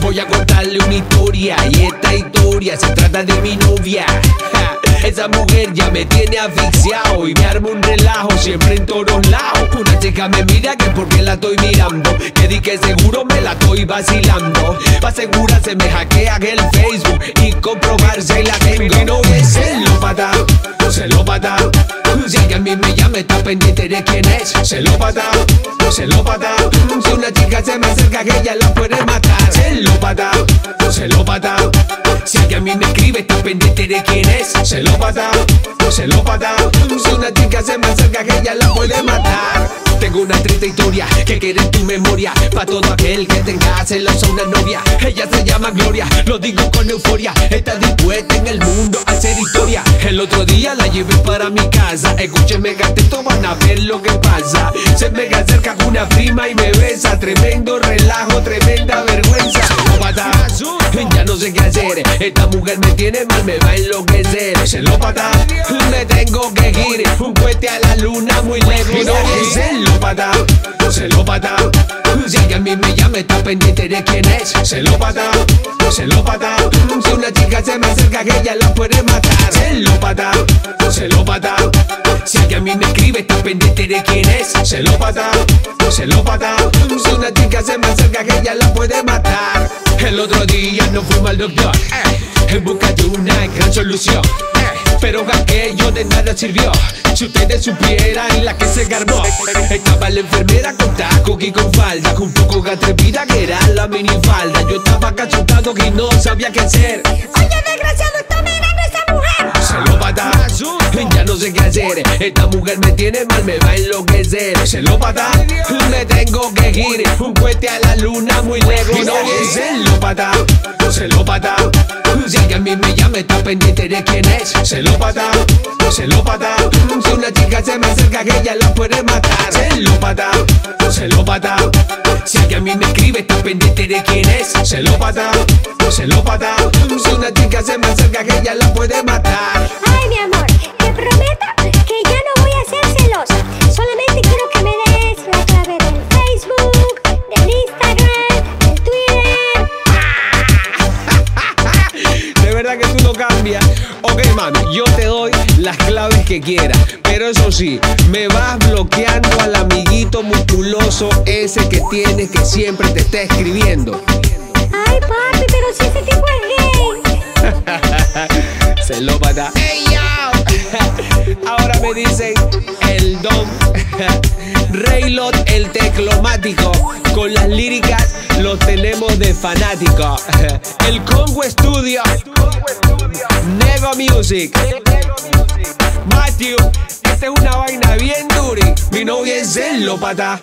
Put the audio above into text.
Voy a contarle una historia y esta historia se trata de mi novia. Esa mujer ya me tiene asfixiado y me arma un relajo siempre en todos lados. Una chica me mira que porque la estoy mirando, que di que seguro me la estoy vacilando. Pa' asegurarse me hackea el Facebook y comprobarse la tengo. Mi novia es celópata, celópata. Si alguien a mí me llama está pendiente de quién es Celópata, celópata Si una chica se me acerca que ella la puede matar Celópata, celópata Si alguien a mí me escribe está pendiente de quién es. Celópata, celópata Si una chica se me acerca que ella la puede matar Tengo una triste historia que quede en tu memoria. Pa' todo aquel que tenga celosa una novia Ella se llama Gloria, lo digo con euforia Está dispuesta en el mundo a hacer historia. El otro día la llevé para mi casa. Escúcheme gatito, van a ver lo que pasa. Se me acerca una prima y me besa. Tremendo relajo, tremenda vergüenza. Celópata, ya no sé qué hacer. Esta mujer me tiene mal, me va a enloquecer. Celópata, me tengo que ir. Un puente a la luna muy lejos Novia es celópata, celópata. Si alguien a mí me llama está pendiente de quién es. Celópata, celópata. Si una chica se me acerca que ella la puede matar. Celópata, celópata. Si alguien a mí me escribe está pendiente de quién es. Celópata, celópata. Si una chica se me acerca que ella la puede matar. El otro día no fuimos al doctor eh, En busca de una gran solución pero aquello de nada sirvió. Si ustedes supieran la que se garbó Estaba la enfermera con taco y con falda Un poco atrevida que era la minifalda. Yo estaba cachotado y no sabía qué hacer. Oye, desgraciado, está mirando esa mujer. Celópata, ya no sé qué hacer. Esta mujer me tiene mal, me va a enloquecer. Celópata, me tengo que ir. Un puente a la luna muy lejos. Novia es celópata, celópata a mí me llama está pendiente de quién es. Celópata, celópata. Si una chica se me acerca que ella la puede matar. Celópata, celópata. Si alguien a mí me escribe está pendiente de quién es. Celópata, celópata. Si una chica se me acerca que ella la puede matar. Ay, mi amor, Ok, mami, yo te doy las claves que quieras. Pero eso sí, me vas bloqueando al amiguito musculoso ese que tienes que siempre te está escribiendo. Ay, papi, pero si ese tipo es gay. Celópata. ¡Ey, yo! Ahora me dicen el don. Raylot el teclomático. Con las líricas los tenemos de fanático. El Congo Studio. Nego Music. Matthew, esta es una vaina bien duri. Mi novia es celópata.